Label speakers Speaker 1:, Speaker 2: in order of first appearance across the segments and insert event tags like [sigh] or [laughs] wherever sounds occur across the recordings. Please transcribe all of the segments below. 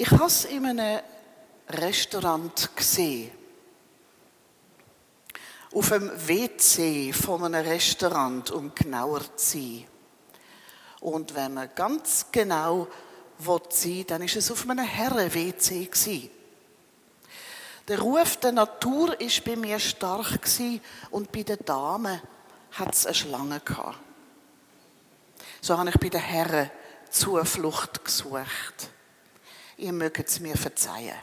Speaker 1: Ich habe es in einem Restaurant gesehen. Auf dem WC von einem Restaurant, um genauer zu sein. Und wenn man ganz genau sein dann ist es auf einem Herren-WC Der Ruf der Natur ist bei mir stark und bei den Damen hat es eine Schlange gehabt. So habe ich bei den Herren Zuflucht gesucht. Ihr mögt es mir verzeihen.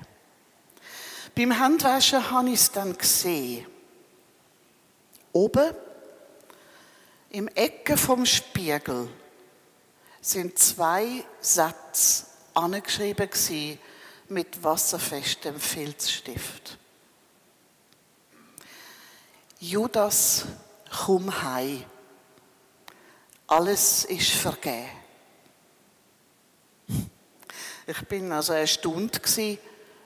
Speaker 1: Beim Handwaschen habe ich es dann gesehen. Oben im Ecke vom Spiegel sind zwei Sätze angeschrieben mit wasserfestem Filzstift. Judas, komm heim. Alles ist vergeben. Ich bin also erstaunt gewesen,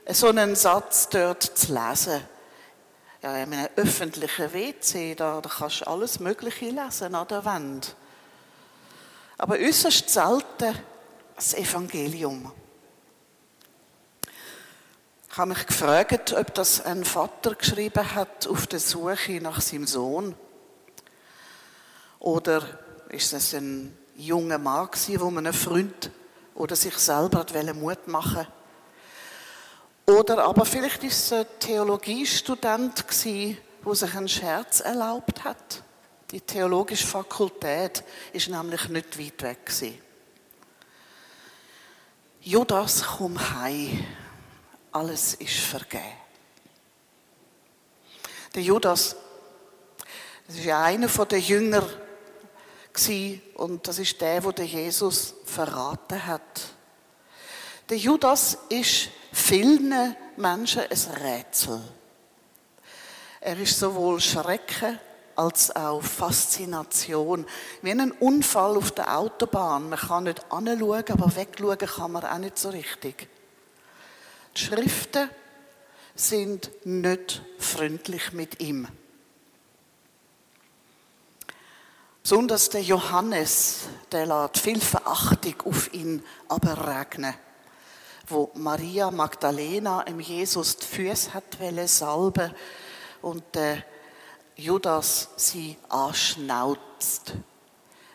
Speaker 1: so einen Satz dort zu lesen. Ja, in einem öffentlichen WC, da, da kannst du alles Mögliche lesen an der Wand. Aber äußerst selten das Evangelium. Ich habe mich gefragt, ob das ein Vater geschrieben hat auf der Suche nach seinem Sohn. Oder ist es ein junger Mann gewesen, man einen Freund oder sich selber Mut machen Oder aber vielleicht ist es ein Theologiestudent der sich einen Scherz erlaubt hat. Die theologische Fakultät ist nämlich nicht weit weg. Judas, komm heim. Alles ist vergeben. Der Judas, das ist ja einer der Jünger und das ist der, wo der Jesus verraten hat. Der Judas ist vielen Menschen ein Rätsel. Er ist sowohl Schrecken als auch Faszination. Wie ein Unfall auf der Autobahn. Man kann nicht anschauen, aber wegschauen kann man auch nicht so richtig. Die Schriften sind nicht freundlich mit ihm. Besonders der Johannes, der lässt viel Verachtung auf ihn aberregnen. Wo Maria Magdalena im Jesus die Füße hat salben und der Judas sie anschnauzt,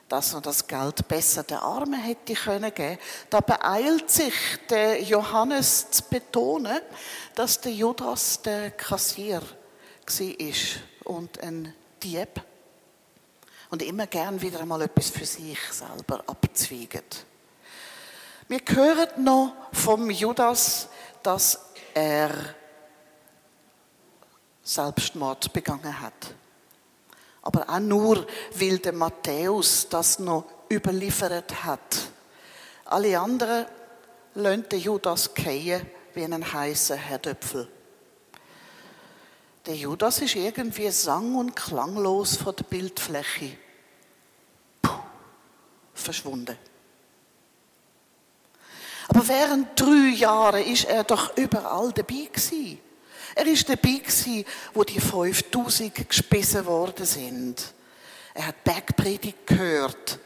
Speaker 1: dass er das Geld besser den Armen hätte können geben. Da beeilt sich der Johannes zu betonen, dass der Judas der Kassier war und ein Dieb und immer gern wieder einmal etwas für sich selber abzweigen. Wir hören noch vom Judas, dass er Selbstmord begangen hat. Aber auch nur, weil der Matthäus das noch überliefert hat. Alle anderen löhnte Judas gehen wie einen heißen Herdöpfel. Der Judas ist irgendwie sang- und klanglos von der Bildfläche Puh, verschwunden. Aber während drei Jahren ist er doch überall dabei gewesen. Er ist dabei gewesen, wo die 5000 gespissen worden sind. Er hat Bergpredigt gehört.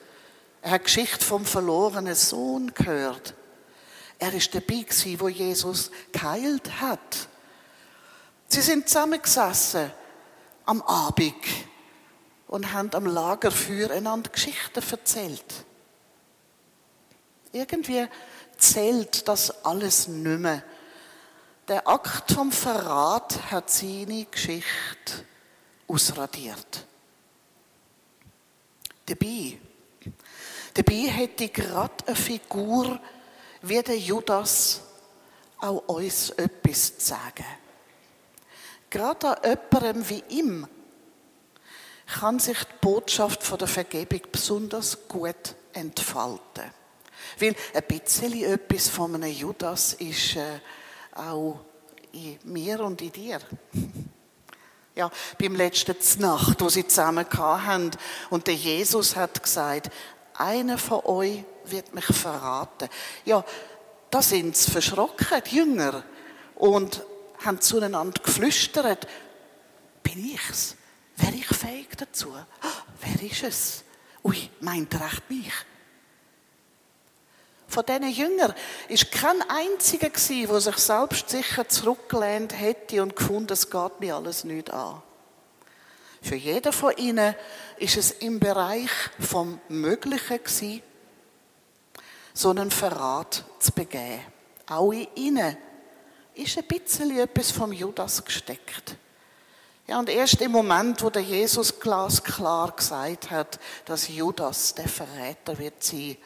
Speaker 1: Er hat Geschichte vom verlorenen Sohn gehört. Er ist dabei gewesen, wo Jesus geheilt hat. Sie sind zusammengesessen am Abend und haben am Lagerfeuer einander Geschichten erzählt. Irgendwie zählt das alles nicht mehr. Der Akt vom Verrat hat seine Geschichte ausradiert. Dabei, dabei hätte gerade eine Figur wie der Judas auch uns etwas zu sagen. Gerade an jemandem wie ihm kann sich die Botschaft von der Vergebung besonders gut entfalten. Weil ein bisschen etwas von einem Judas ist äh, auch in mir und in dir. [laughs] Ja, beim letzten Nacht, wo sie zusammen haben und der Jesus hat gesagt, einer von euch wird mich verraten. Ja, da sind sie verschrocken, die Jünger. Und haben zueinander geflüstert, bin ich's? Wäre ich fähig dazu? Wer ist es? Ui, meint er echt mich? Von diesen Jüngern ist kein einziger gewesen, der sich selbst sicher zurückgelehnt hätte und gefunden, es geht mir alles nicht an. Für jeden von ihnen ist es im Bereich vom Möglichen gewesen, so einen Verrat zu begehen. Auch in ihnen ist ein bisschen etwas vom Judas gesteckt. Ja, und erst im Moment, wo der Jesus glasklar gesagt hat, dass Judas der Verräter wird sein,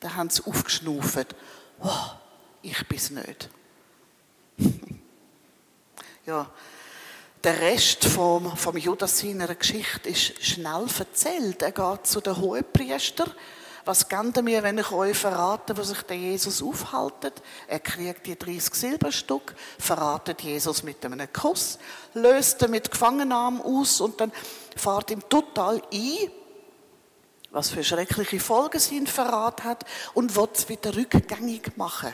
Speaker 1: da haben sie aufgeschnauft. Oh, ich bin's nicht. [laughs] ja, der Rest vom, vom Judas seiner Geschichte ist schnell erzählt. Er geht zu den Hohepriester was gebt mir, wenn ich euch verrate, wo sich der Jesus aufhaltet? Er kriegt die 30 Silberstück, verratet Jesus mit einem Kuss, löst ihn mit Gefangennahmen aus und dann fahrt ihm total ein, was für schreckliche Folgen sein Verrat hat und will es wieder rückgängig machen.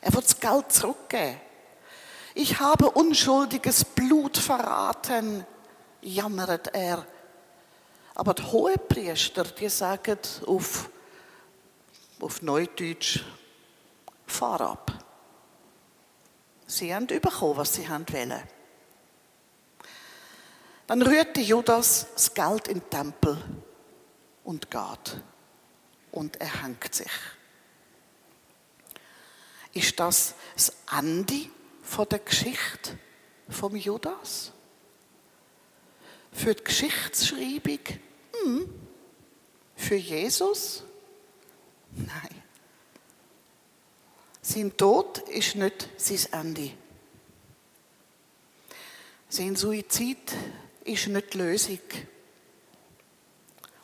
Speaker 1: Er will das Geld zurückgeben. Ich habe unschuldiges Blut verraten, jammert er aber die Hohepriester, die sagen auf, auf Neudeutsch, fahr ab. Sie haben bekommen, was sie wollen. Dann rührte Judas das Geld in den Tempel und geht. Und er hängt sich. Ist das das Ende der Geschichte vom Judas? Für die Geschichtsschreibung hm, für Jesus? Nein. Sein Tod ist nicht sein Ende. Sein Suizid ist nicht die Lösung.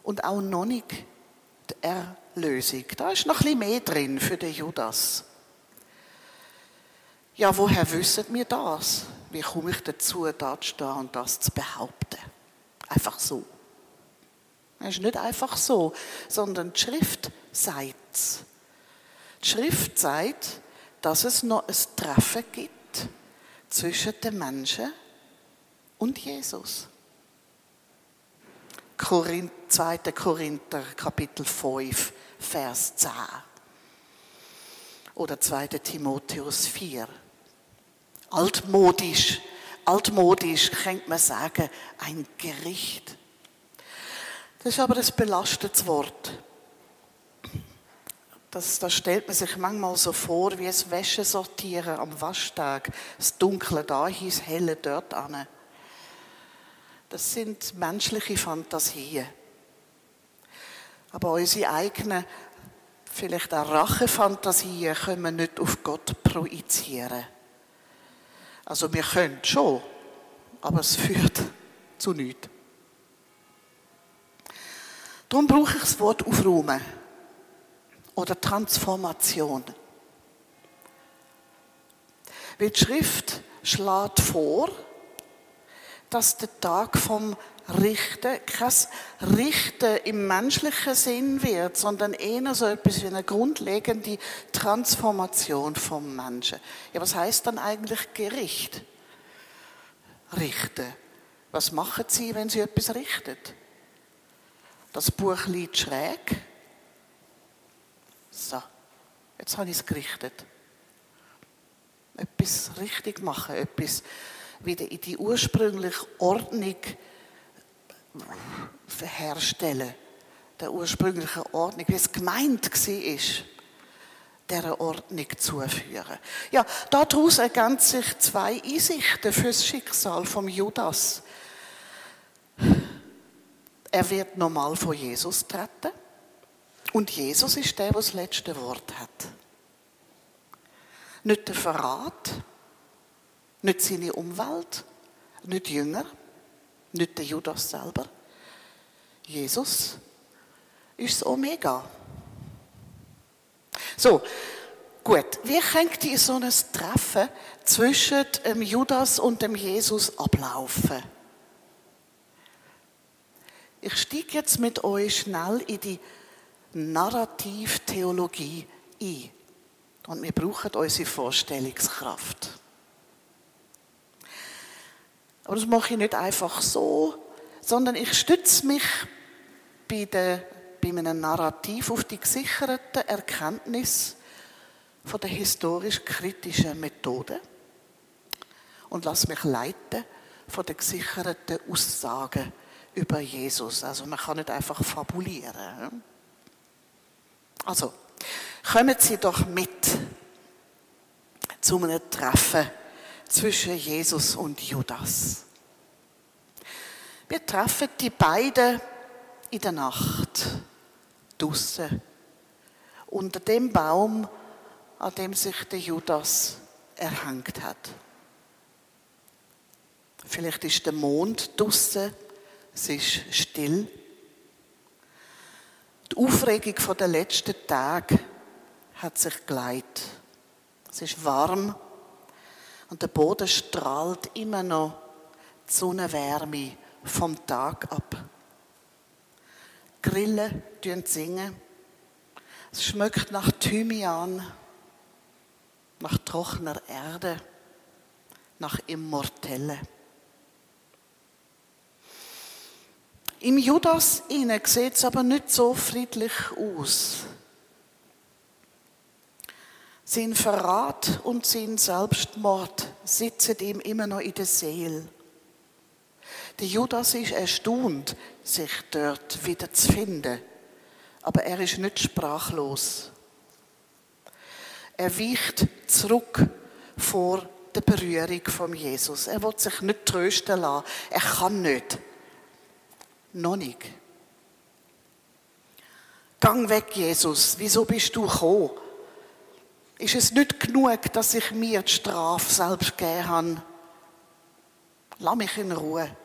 Speaker 1: Und auch noch nicht die Erlösung. Da ist noch ein mehr drin für den Judas. Ja, woher wissen wir das? Wie komme ich dazu, da zu stehen und das zu behaupten? Einfach so. Es ist nicht einfach so, sondern die Schrift sagt es. Die Schrift sagt, dass es noch ein Treffen gibt zwischen den Menschen und Jesus. 2. Korinther, Kapitel 5, Vers 10. Oder 2. Timotheus 4. Altmodisch, altmodisch könnte man sagen, ein Gericht das ist aber ein belastetes Wort. Das, das stellt man sich manchmal so vor, wie es Wäsche sortieren am Waschtag. Das Dunkle da, das Helle dort an. Das sind menschliche Fantasien. Aber unsere eigenen, vielleicht auch Rachefantasien können wir nicht auf Gott projizieren. Also wir können schon, aber es führt [laughs] zu nichts. Darum brauche ich das Wort aufräumen oder Transformation. Weil die Schrift schlägt vor, dass der Tag vom Richten kein Richten im menschlichen Sinn wird, sondern eher so etwas wie eine grundlegende Transformation vom Menschen. Ja, was heißt dann eigentlich Gericht? Richten. Was machen Sie, wenn Sie etwas richtet? Das Buch liegt schräg. So, jetzt habe ich es gerichtet. Etwas richtig machen, etwas wieder in die ursprüngliche Ordnung herstellen. Der ursprünglichen Ordnung, wie es gemeint war, dieser Ordnung zuführen. Ja, daraus ergänzen sich zwei Einsichten für das Schicksal vom Judas. Er wird normal vor Jesus treten. Und Jesus ist der, der das letzte Wort hat. Nicht der Verrat, nicht seine Umwelt, nicht Jünger, nicht der Judas selber. Jesus ist das Omega. So, gut. Wie könnte so ein Treffen zwischen dem Judas und dem Jesus ablaufen? Ich steige jetzt mit euch schnell in die Narrativtheologie ein. Und wir brauchen unsere Vorstellungskraft. Aber das mache ich nicht einfach so, sondern ich stütze mich bei den bei einem Narrativ auf die gesicherten Erkenntnis von der historisch-kritischen Methode und lass mich leiten von den gesicherten Aussagen über Jesus. Also man kann nicht einfach fabulieren. Also, kommen Sie doch mit zu einem Treffen zwischen Jesus und Judas. Wir treffen die beiden in der Nacht draussen unter dem Baum, an dem sich der Judas erhängt hat. Vielleicht ist der Mond draussen, es ist still. Die Aufregung der letzten Tage hat sich geleitet. Es ist warm und der Boden strahlt immer noch die Sonnenwärme vom Tag ab. Grillen singen. Es schmeckt nach Thymian, nach trockener Erde, nach Immortelle. Im Judas sieht es aber nicht so friedlich aus. Sein Verrat und sein Selbstmord sitzen ihm immer noch in der Seele. Der Judas ist erstaunt, sich dort wieder zu finden. Aber er ist nicht sprachlos. Er weicht zurück vor der Berührung von Jesus. Er will sich nicht trösten lassen. Er kann nicht. Noch nicht. Gang weg, Jesus. Wieso bist du gekommen? Ist es nicht genug, dass ich mir die Strafe selbst gegeben habe? Lass mich in Ruhe.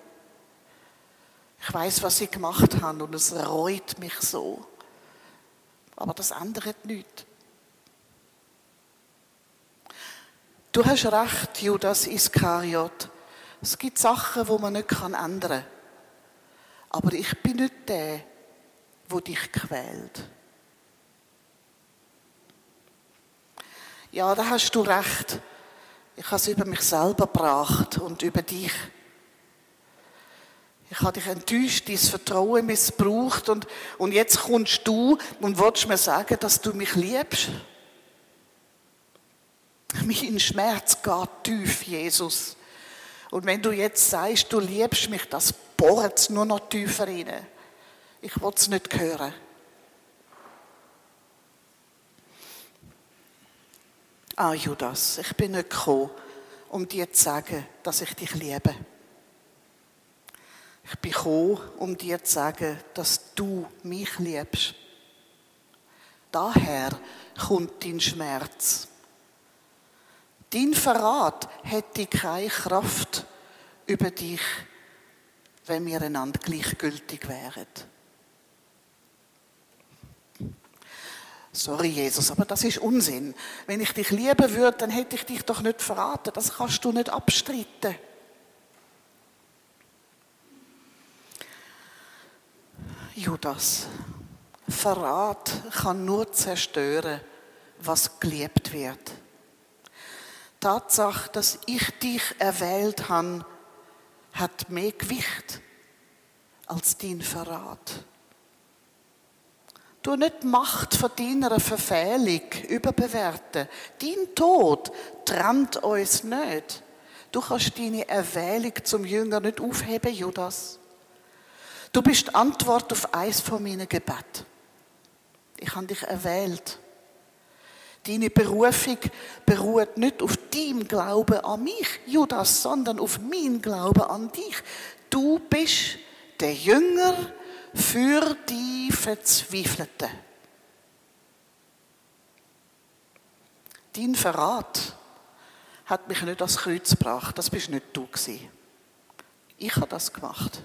Speaker 1: Ich weiß, was ich gemacht habe und es reut mich so. Aber das ändert nichts. Du hast recht, Judas Iskariot. Es gibt Sachen, wo man nicht ändern kann. Aber ich bin nicht der, wo dich quält. Ja, da hast du recht. Ich habe es über mich selber gebracht und über dich. Ich habe dich enttäuscht, dein Vertrauen missbraucht und, und jetzt kommst du und willst mir sagen, dass du mich liebst. Mein Schmerz geht tief, Jesus. Und wenn du jetzt sagst, du liebst mich, das bohrt nur noch tiefer rein. Ich will es nicht hören. Ah, Judas, ich bin nicht gekommen, um dir zu sagen, dass ich dich liebe. Ich bin gekommen, um dir zu sagen, dass du mich liebst. Daher kommt dein Schmerz. Dein Verrat hätte keine Kraft über dich, wenn wir einander gleichgültig wären. Sorry, Jesus, aber das ist Unsinn. Wenn ich dich lieben würde, dann hätte ich dich doch nicht verraten. Das kannst du nicht abstreiten. Judas, Verrat kann nur zerstören, was geliebt wird. Tatsache, dass ich dich erwählt habe, hat mehr Gewicht als dein Verrat. Du nicht die Macht von deiner Verfehlung überbewerten. Dein Tod trennt uns nicht. Du kannst deine Erwählung zum Jünger nicht aufheben, Judas. Du bist die Antwort auf eins von meinen Gebeten. Ich habe dich erwählt. Deine Berufung beruht nicht auf deinem Glauben an mich, Judas, sondern auf mein Glauben an dich. Du bist der Jünger für die Verzweifelten. Dein Verrat hat mich nicht ans Kreuz gebracht. Das bist nicht du gewesen. Ich habe das gemacht.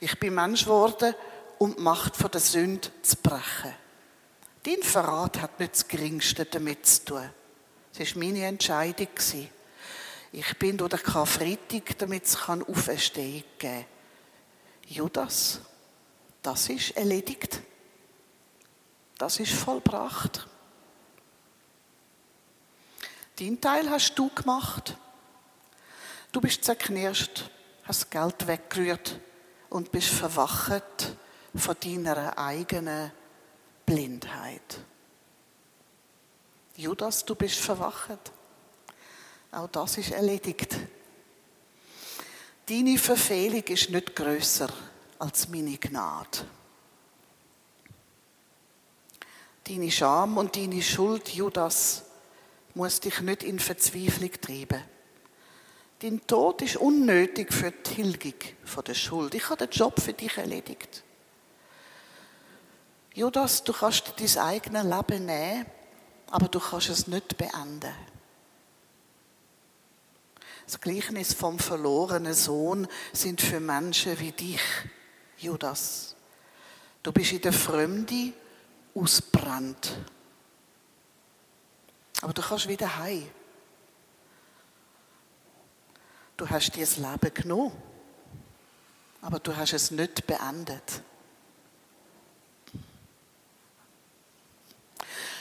Speaker 1: Ich bin Mensch geworden, um die Macht von der Sünde zu brechen. Dein Verrat hat nicht das Geringste damit zu tun. Das war meine Entscheidung. Ich bin durch den Karfreitag, damit es Auferstehung geben kann. Judas, das ist erledigt. Das ist vollbracht. Dein Teil hast du gemacht. Du bist zerknirscht, hast Geld weggerührt und bist verwacht von deiner eigenen Blindheit. Judas, du bist verwacht. Auch das ist erledigt. Deine Verfehlung ist nicht größer als meine Gnade. Deine Scham und deine Schuld, Judas, muss dich nicht in Verzweiflung treiben. Dein Tod ist unnötig für die Tilgung der Schuld. Ich habe den Job für dich erledigt. Judas, du kannst dein eigenes Leben nehmen, aber du kannst es nicht beenden. Das Gleichnis vom verlorenen Sohn sind für Menschen wie dich, Judas. Du bist in der Fremde ausbrannt. Aber du kannst wieder heim. Du hast dir das Leben genommen, aber du hast es nicht beendet.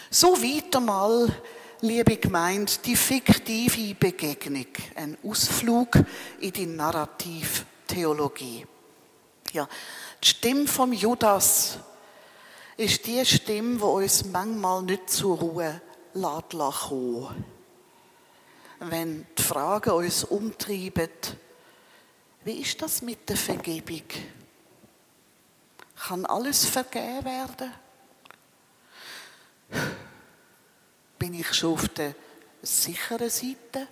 Speaker 1: So weiter mal liebe Gemeinde, die fiktive Begegnung, ein Ausflug in die Narrativtheologie. Ja, die Stimme vom Judas ist die Stimme, die uns manchmal nicht zur Ruhe lässt. Wenn die Fragen uns umtreiben, wie ist das mit der Vergebung? Kann alles vergeben werden? Bin ich schon auf der sicheren Seite?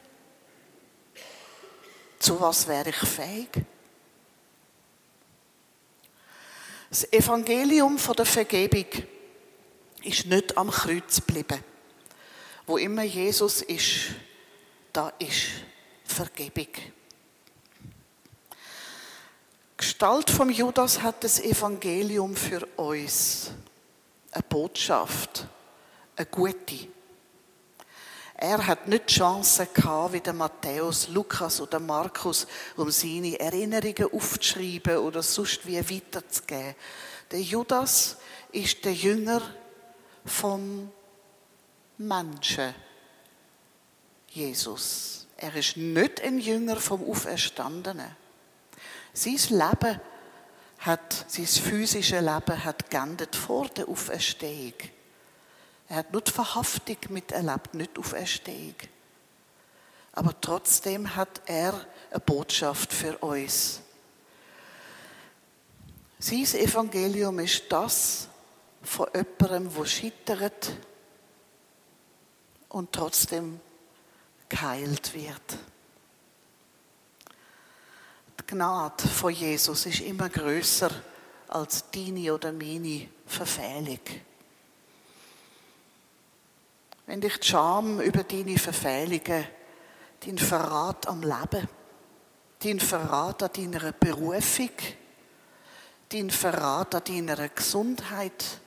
Speaker 1: Zu was wäre ich fähig? Das Evangelium der Vergebung ist nicht am Kreuz geblieben. Wo immer Jesus ist, da ist Vergebung. Gestalt vom Judas hat das Evangelium für uns. Eine Botschaft, eine gute. Er hat nicht die Chance gehabt, wie der Matthäus, Lukas oder Markus, um seine Erinnerungen aufzuschreiben oder sonst wie weiterzugeben. Der Judas ist der Jünger vom Menschen, Jesus. Er ist nicht ein Jünger vom Auferstandenen. Sein Leben hat, sein physisches Leben hat geendet vor der Auferstehung. Er hat nur die Verhaftung miterlebt, nicht Auferstehung. Aber trotzdem hat er eine Botschaft für uns. Sein Evangelium ist das von jemandem, der scheitert und trotzdem geheilt wird. Die Gnade von Jesus ist immer größer als deine oder meine Verfehlung. Wenn dich die Scham über deine Verfehlungen, dein Verrat am Leben, dein Verrat an deiner Berufung, dein Verrat an deiner Gesundheit,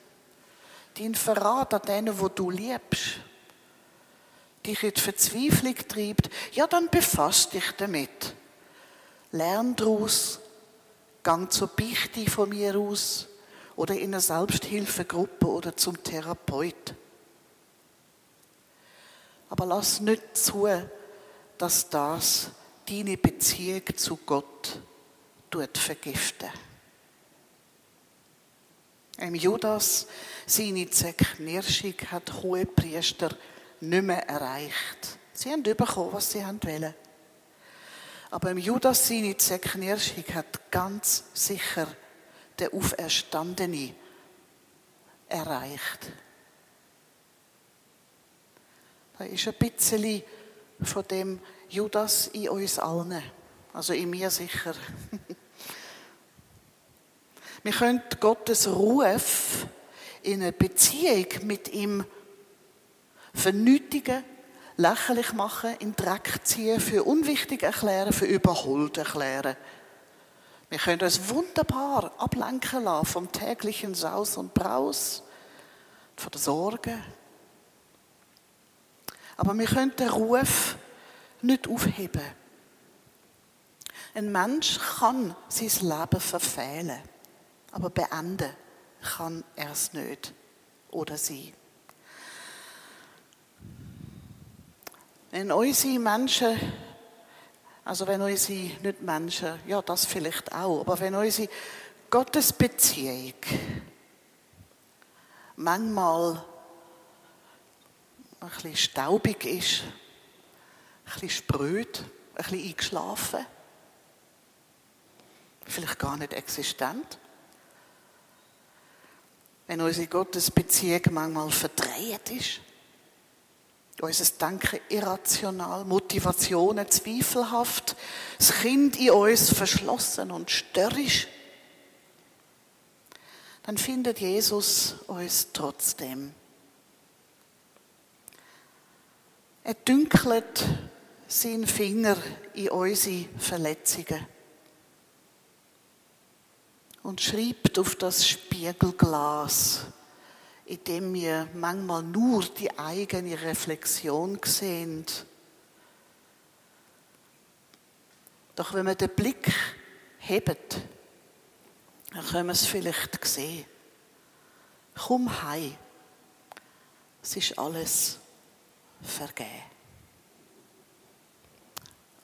Speaker 1: dein Verrat an denen, wo du liebst, dich in die Verzweiflung treibt, ja, dann befasst dich damit. Lern daraus, gang zur Beichte von mir aus oder in eine Selbsthilfegruppe oder zum Therapeut. Aber lass nicht zu, dass das deine Beziehung zu Gott tut vergiften. Im Judas seine Zerknirschung hat hohe Priester nicht mehr erreicht. Sie haben bekommen, was sie wollen. Aber im Judas seine Zerknirschung hat ganz sicher der Auferstandene erreicht. Da ist ein bisschen von dem Judas in uns allen. Also in mir sicher. [laughs] Wir können Gottes Ruf in eine Beziehung mit ihm vernötigen, lächerlich machen, in Dreck ziehen, für unwichtig erklären, für überholt erklären. Wir können uns wunderbar ablenken lassen vom täglichen Saus und Braus, von der Sorge, aber wir können den Ruf nicht aufheben. Ein Mensch kann sein Leben verfehlen, aber beenden kann er es nicht oder sie. Wenn unsere Menschen, also wenn unsere, nicht Menschen, ja das vielleicht auch, aber wenn unsere Gottes Beziehung manchmal ein bisschen staubig ist, ein bisschen spröd, ein bisschen eingeschlafen, vielleicht gar nicht existent. Wenn unsere Gottesbeziehung manchmal verdreht ist, unser Denken irrational, Motivationen zweifelhaft, das Kind in uns verschlossen und störrisch, dann findet Jesus uns trotzdem. Er dünkelt seinen Finger in unsere Verletzungen und schreibt auf das Spiegelglas, in dem wir manchmal nur die eigene Reflexion sehen. Doch wenn wir den Blick hebt, dann können wir es vielleicht sehen. Komm heim. Es ist alles vergeben.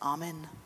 Speaker 1: Amen.